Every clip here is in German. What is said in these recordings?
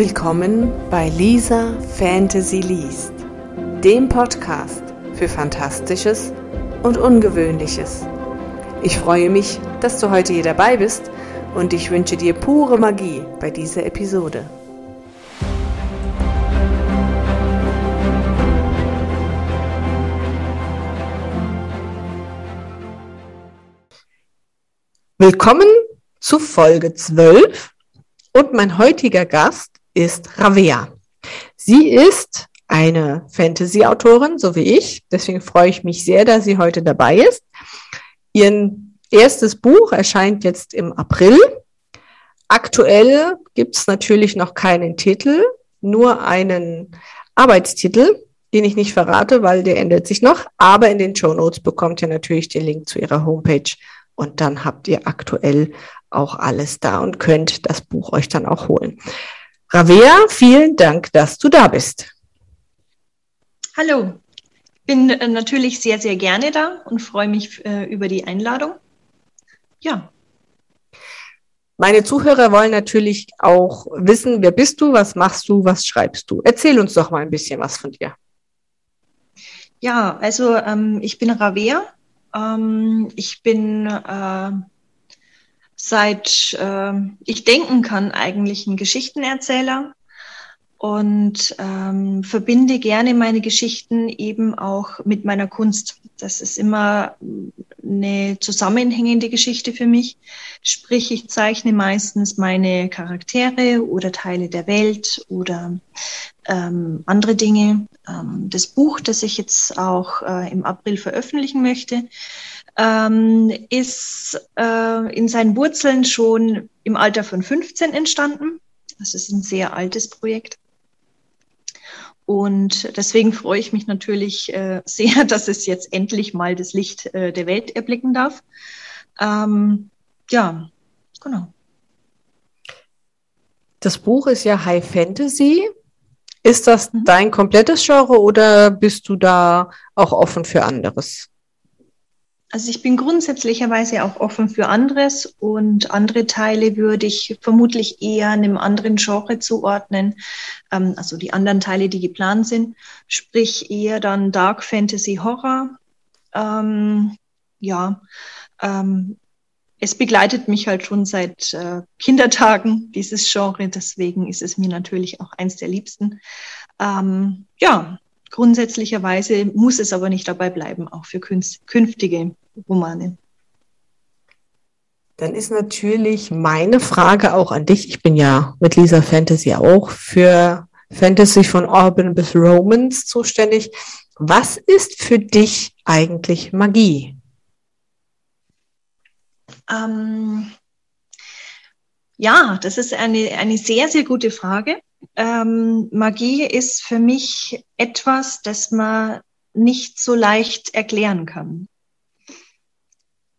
Willkommen bei Lisa Fantasy Liest, dem Podcast für Fantastisches und Ungewöhnliches. Ich freue mich, dass du heute hier dabei bist und ich wünsche dir pure Magie bei dieser Episode. Willkommen zu Folge 12 und mein heutiger Gast ist Ravea. Sie ist eine Fantasy-Autorin, so wie ich. Deswegen freue ich mich sehr, dass sie heute dabei ist. Ihr erstes Buch erscheint jetzt im April. Aktuell gibt es natürlich noch keinen Titel, nur einen Arbeitstitel, den ich nicht verrate, weil der ändert sich noch. Aber in den Show Notes bekommt ihr natürlich den Link zu ihrer Homepage und dann habt ihr aktuell auch alles da und könnt das Buch euch dann auch holen. Ravea, vielen Dank, dass du da bist. Hallo, bin äh, natürlich sehr, sehr gerne da und freue mich äh, über die Einladung. Ja. Meine Zuhörer wollen natürlich auch wissen, wer bist du, was machst du, was schreibst du? Erzähl uns doch mal ein bisschen was von dir. Ja, also ähm, ich bin Ravea. Ähm, ich bin äh, seit äh, ich denken kann eigentlich ein Geschichtenerzähler und ähm, verbinde gerne meine Geschichten eben auch mit meiner Kunst. Das ist immer eine zusammenhängende Geschichte für mich. Sprich, ich zeichne meistens meine Charaktere oder Teile der Welt oder ähm, andere Dinge. Ähm, das Buch, das ich jetzt auch äh, im April veröffentlichen möchte, ähm, ist äh, in seinen Wurzeln schon im Alter von 15 entstanden. Das ist ein sehr altes Projekt. Und deswegen freue ich mich natürlich äh, sehr, dass es jetzt endlich mal das Licht äh, der Welt erblicken darf. Ähm, ja, genau. Das Buch ist ja High Fantasy. Ist das mhm. dein komplettes Genre oder bist du da auch offen für anderes? Also ich bin grundsätzlicherweise auch offen für anderes und andere Teile würde ich vermutlich eher einem anderen Genre zuordnen. Ähm, also die anderen Teile, die geplant sind, sprich eher dann Dark Fantasy Horror. Ähm, ja, ähm, es begleitet mich halt schon seit äh, Kindertagen, dieses Genre. Deswegen ist es mir natürlich auch eins der liebsten. Ähm, ja, grundsätzlicherweise muss es aber nicht dabei bleiben, auch für künftige Romane. Dann ist natürlich meine Frage auch an dich. Ich bin ja mit Lisa Fantasy auch für Fantasy von Urban bis Romans zuständig. Was ist für dich eigentlich Magie? Ähm, ja, das ist eine, eine sehr, sehr gute Frage. Ähm, Magie ist für mich etwas, das man nicht so leicht erklären kann.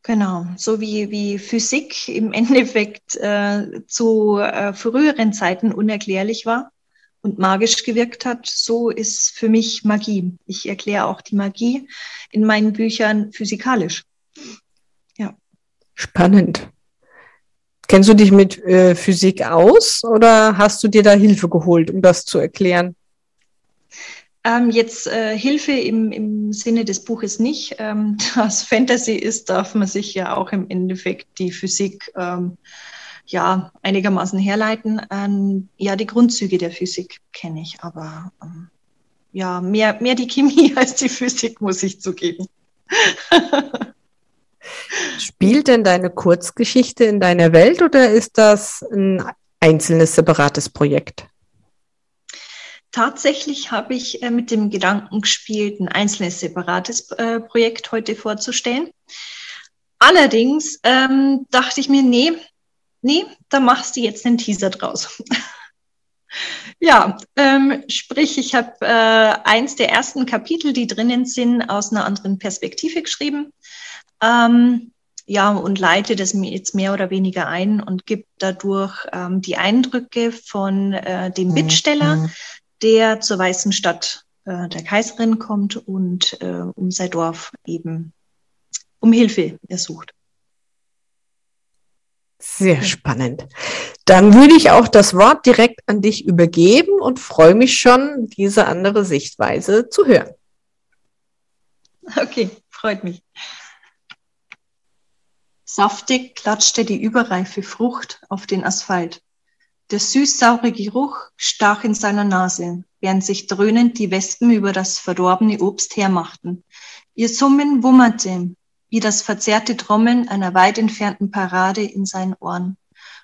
Genau, so wie, wie Physik im Endeffekt äh, zu äh, früheren Zeiten unerklärlich war und magisch gewirkt hat, so ist für mich Magie. Ich erkläre auch die Magie in meinen Büchern physikalisch. Ja. Spannend. Kennst du dich mit äh, Physik aus oder hast du dir da Hilfe geholt, um das zu erklären? Ähm, jetzt äh, Hilfe im, im Sinne des Buches nicht. Ähm, das Fantasy ist, darf man sich ja auch im Endeffekt die Physik ähm, ja einigermaßen herleiten. Ähm, ja, die Grundzüge der Physik kenne ich, aber ähm, ja, mehr, mehr die Chemie als die Physik, muss ich zugeben. Spielt denn deine Kurzgeschichte in deiner Welt oder ist das ein einzelnes, separates Projekt? Tatsächlich habe ich äh, mit dem Gedanken gespielt, ein einzelnes separates äh, Projekt heute vorzustellen. Allerdings ähm, dachte ich mir, nee, nee, da machst du jetzt einen Teaser draus. ja, ähm, sprich, ich habe äh, eins der ersten Kapitel, die drinnen sind, aus einer anderen Perspektive geschrieben. Ähm, ja, und leite das jetzt mehr oder weniger ein und gibt dadurch ähm, die Eindrücke von äh, dem mhm. Bittsteller, mhm der zur Weißen Stadt äh, der Kaiserin kommt und äh, um sein Dorf eben um Hilfe ersucht. Sehr spannend. Dann würde ich auch das Wort direkt an dich übergeben und freue mich schon, diese andere Sichtweise zu hören. Okay, freut mich. Saftig klatschte die überreife Frucht auf den Asphalt. Der süß-saure Geruch stach in seiner Nase, während sich dröhnend die Wespen über das verdorbene Obst hermachten. Ihr Summen wummerte, wie das verzerrte Trommeln einer weit entfernten Parade in seinen Ohren,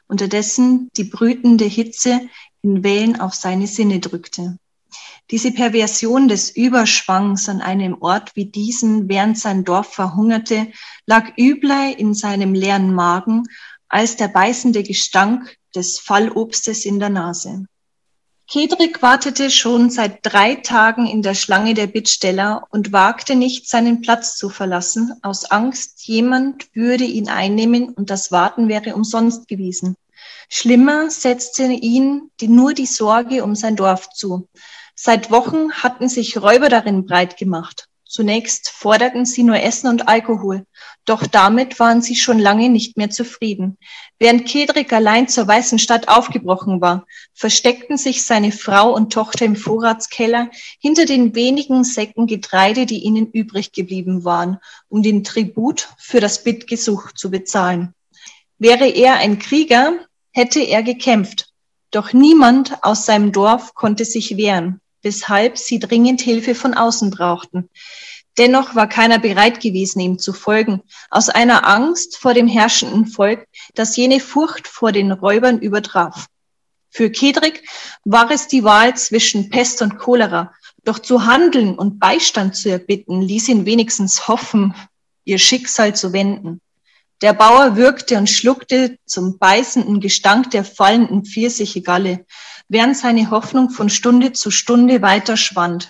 unterdessen die brütende Hitze in Wellen auf seine Sinne drückte. Diese Perversion des Überschwangs an einem Ort wie diesen, während sein Dorf verhungerte, lag übler in seinem leeren Magen als der beißende Gestank des Fallobstes in der Nase. Kedrick wartete schon seit drei Tagen in der Schlange der Bittsteller und wagte nicht, seinen Platz zu verlassen, aus Angst, jemand würde ihn einnehmen und das Warten wäre umsonst gewesen. Schlimmer setzte ihn die, nur die Sorge um sein Dorf zu. Seit Wochen hatten sich Räuber darin breit gemacht. Zunächst forderten sie nur Essen und Alkohol, doch damit waren sie schon lange nicht mehr zufrieden. Während Kedrick allein zur Weißen Stadt aufgebrochen war, versteckten sich seine Frau und Tochter im Vorratskeller hinter den wenigen Säcken Getreide, die ihnen übrig geblieben waren, um den Tribut für das Bittgesuch zu bezahlen. Wäre er ein Krieger, hätte er gekämpft, doch niemand aus seinem Dorf konnte sich wehren weshalb sie dringend Hilfe von außen brauchten. Dennoch war keiner bereit gewesen, ihm zu folgen, aus einer Angst vor dem herrschenden Volk, das jene Furcht vor den Räubern übertraf. Für Kedrick war es die Wahl zwischen Pest und Cholera, doch zu handeln und Beistand zu erbitten, ließ ihn wenigstens hoffen, ihr Schicksal zu wenden. Der Bauer würgte und schluckte zum beißenden Gestank der fallenden Pfirsiche Galle während seine Hoffnung von Stunde zu Stunde weiter schwand.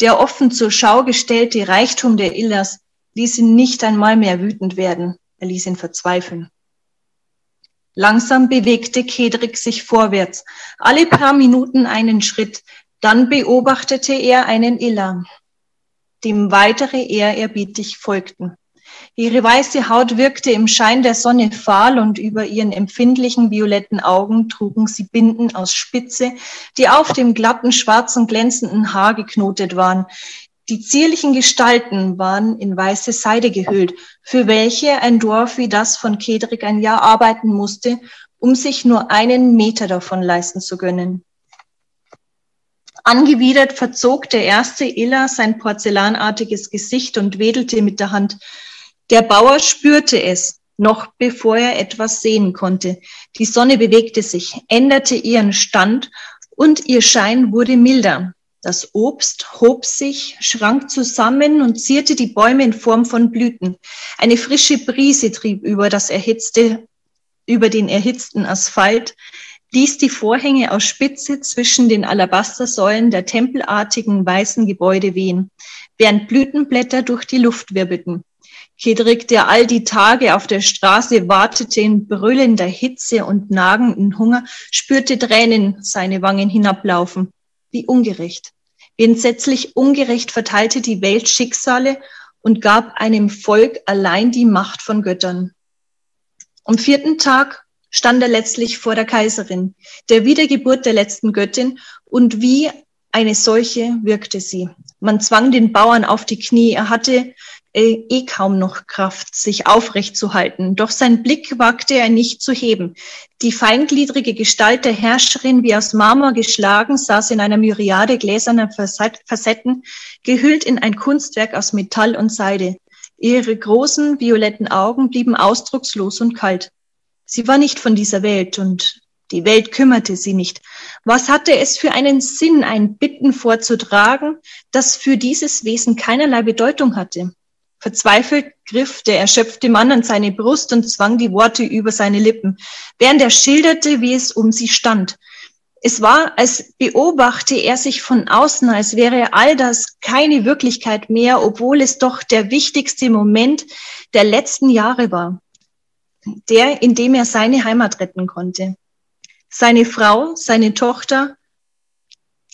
Der offen zur Schau gestellte Reichtum der Illers ließ ihn nicht einmal mehr wütend werden, er ließ ihn verzweifeln. Langsam bewegte Kedrick sich vorwärts, alle paar Minuten einen Schritt, dann beobachtete er einen Iller, dem weitere ehrerbietig folgten. Ihre weiße Haut wirkte im Schein der Sonne fahl und über ihren empfindlichen violetten Augen trugen sie Binden aus Spitze, die auf dem glatten, schwarzen, glänzenden Haar geknotet waren. Die zierlichen Gestalten waren in weiße Seide gehüllt, für welche ein Dorf wie das von Kedrick ein Jahr arbeiten musste, um sich nur einen Meter davon leisten zu gönnen. Angewidert verzog der erste Iller sein porzellanartiges Gesicht und wedelte mit der Hand. Der Bauer spürte es, noch bevor er etwas sehen konnte. Die Sonne bewegte sich, änderte ihren Stand und ihr Schein wurde milder. Das Obst hob sich, schrank zusammen und zierte die Bäume in Form von Blüten. Eine frische Brise trieb über das erhitzte, über den erhitzten Asphalt, ließ die Vorhänge aus Spitze zwischen den Alabastersäulen der tempelartigen weißen Gebäude wehen, während Blütenblätter durch die Luft wirbelten. Kedrick, der all die Tage auf der Straße wartete in brüllender Hitze und nagenden Hunger, spürte Tränen seine Wangen hinablaufen. Wie ungerecht. Wie entsetzlich ungerecht verteilte die Welt Schicksale und gab einem Volk allein die Macht von Göttern. Am vierten Tag stand er letztlich vor der Kaiserin, der Wiedergeburt der letzten Göttin, und wie eine solche wirkte sie. Man zwang den Bauern auf die Knie. Er hatte eh kaum noch Kraft, sich aufrecht zu halten. Doch sein Blick wagte er nicht zu heben. Die feingliedrige Gestalt der Herrscherin, wie aus Marmor geschlagen, saß in einer Myriade gläserner Facetten, gehüllt in ein Kunstwerk aus Metall und Seide. Ihre großen violetten Augen blieben ausdruckslos und kalt. Sie war nicht von dieser Welt und die Welt kümmerte sie nicht. Was hatte es für einen Sinn, ein Bitten vorzutragen, das für dieses Wesen keinerlei Bedeutung hatte? Verzweifelt griff der erschöpfte Mann an seine Brust und zwang die Worte über seine Lippen, während er schilderte, wie es um sie stand. Es war, als beobachte er sich von außen, als wäre all das keine Wirklichkeit mehr, obwohl es doch der wichtigste Moment der letzten Jahre war, der, in dem er seine Heimat retten konnte. Seine Frau, seine Tochter,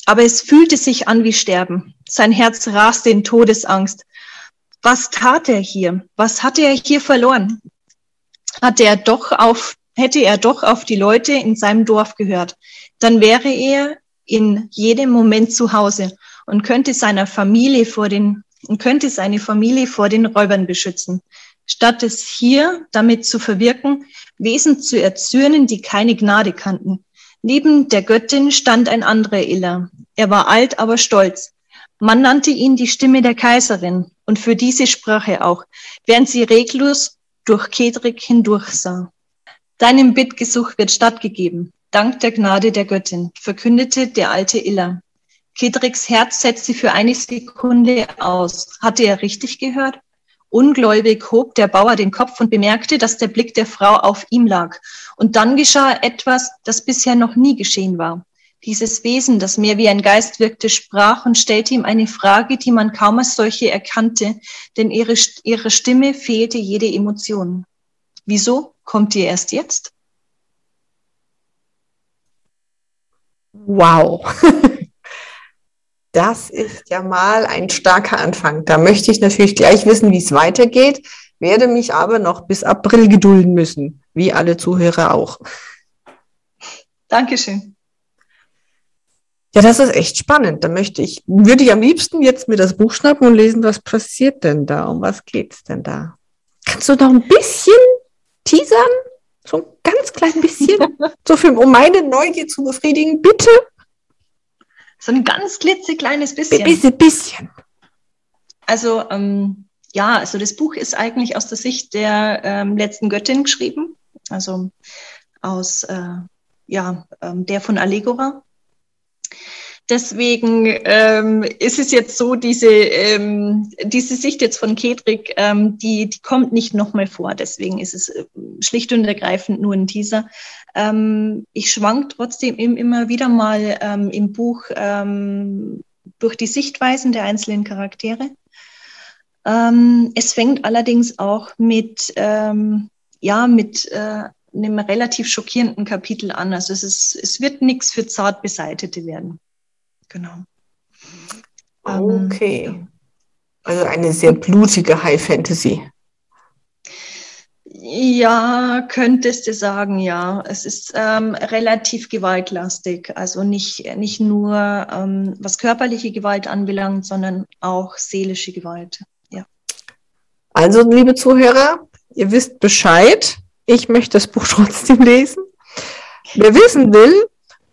aber es fühlte sich an wie Sterben. Sein Herz raste in Todesangst. Was tat er hier? Was hatte er hier verloren? hatte er doch auf, hätte er doch auf die Leute in seinem Dorf gehört, dann wäre er in jedem Moment zu Hause und könnte seiner Familie vor den und könnte seine Familie vor den Räubern beschützen, statt es hier damit zu verwirken, Wesen zu erzürnen, die keine Gnade kannten. Neben der Göttin stand ein anderer Iller. Er war alt, aber stolz. Man nannte ihn die Stimme der Kaiserin und für diese sprach er auch, während sie reglos durch Kedrik hindurchsah. Deinem Bittgesuch wird stattgegeben, dank der Gnade der Göttin, verkündete der alte Iller. Kedriks Herz setzte für eine Sekunde aus. Hatte er richtig gehört? Ungläubig hob der Bauer den Kopf und bemerkte, dass der Blick der Frau auf ihm lag. Und dann geschah etwas, das bisher noch nie geschehen war. Dieses Wesen, das mehr wie ein Geist wirkte, sprach und stellte ihm eine Frage, die man kaum als solche erkannte, denn ihre, ihre Stimme fehlte jede Emotion. Wieso kommt ihr erst jetzt? Wow. Das ist ja mal ein starker Anfang. Da möchte ich natürlich gleich wissen, wie es weitergeht, werde mich aber noch bis April gedulden müssen, wie alle Zuhörer auch. Dankeschön. Ja, das ist echt spannend. Da möchte ich, würde ich am liebsten jetzt mir das Buch schnappen und lesen, was passiert denn da? Um was geht's denn da? Kannst du noch ein bisschen teasern? So ein ganz klein bisschen? so viel, um meine Neugier zu befriedigen, bitte? So ein ganz klitzekleines bisschen. Bisschen, bisschen. Also, ähm, ja, also das Buch ist eigentlich aus der Sicht der ähm, letzten Göttin geschrieben. Also aus, äh, ja, ähm, der von Allegora. Deswegen ähm, ist es jetzt so, diese, ähm, diese Sicht jetzt von Kedrick, ähm, die, die kommt nicht nochmal vor. Deswegen ist es äh, schlicht und ergreifend nur ein Teaser. Ähm, ich schwank trotzdem immer wieder mal ähm, im Buch ähm, durch die Sichtweisen der einzelnen Charaktere. Ähm, es fängt allerdings auch mit, ähm, ja, mit äh, einem relativ schockierenden Kapitel an. Also es, ist, es wird nichts für zart Beseitete werden. Genau. Ähm, okay. Also eine sehr blutige High Fantasy. Ja, könntest du sagen, ja. Es ist ähm, relativ gewaltlastig. Also nicht, nicht nur ähm, was körperliche Gewalt anbelangt, sondern auch seelische Gewalt. Ja. Also, liebe Zuhörer, ihr wisst Bescheid. Ich möchte das Buch trotzdem lesen. Wer wissen will,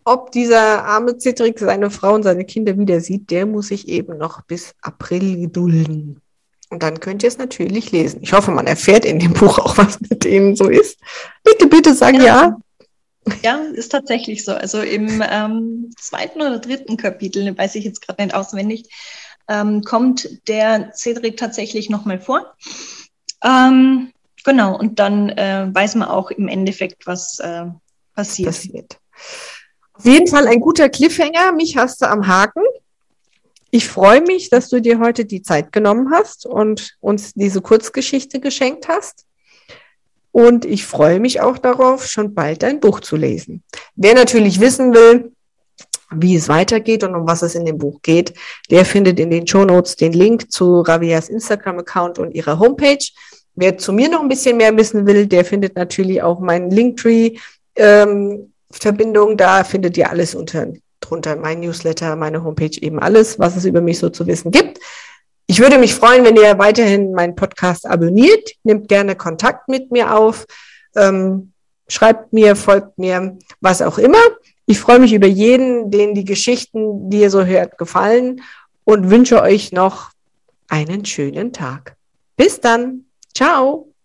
ob dieser arme Cedric seine Frau und seine Kinder wieder sieht, der muss sich eben noch bis April gedulden. Und dann könnt ihr es natürlich lesen. Ich hoffe, man erfährt in dem Buch auch, was mit denen so ist. Bitte, bitte sag ja. ja. Ja, ist tatsächlich so. Also im ähm, zweiten oder dritten Kapitel, weiß ich jetzt gerade nicht auswendig, ähm, kommt der Cedric tatsächlich nochmal vor. Ähm, genau, und dann äh, weiß man auch im Endeffekt, was äh, passiert. passiert. Auf jeden Fall ein guter Cliffhanger. Mich hast du am Haken. Ich freue mich, dass du dir heute die Zeit genommen hast und uns diese Kurzgeschichte geschenkt hast. Und ich freue mich auch darauf, schon bald dein Buch zu lesen. Wer natürlich wissen will, wie es weitergeht und um was es in dem Buch geht, der findet in den Show Notes den Link zu Ravias Instagram-Account und ihrer Homepage. Wer zu mir noch ein bisschen mehr wissen will, der findet natürlich auch meinen Linktree ähm, Verbindung. Da findet ihr alles unter, drunter. Mein Newsletter, meine Homepage, eben alles, was es über mich so zu wissen gibt. Ich würde mich freuen, wenn ihr weiterhin meinen Podcast abonniert. Nehmt gerne Kontakt mit mir auf. Ähm, schreibt mir, folgt mir, was auch immer. Ich freue mich über jeden, den die Geschichten, die ihr so hört, gefallen und wünsche euch noch einen schönen Tag. Bis dann. Ciao.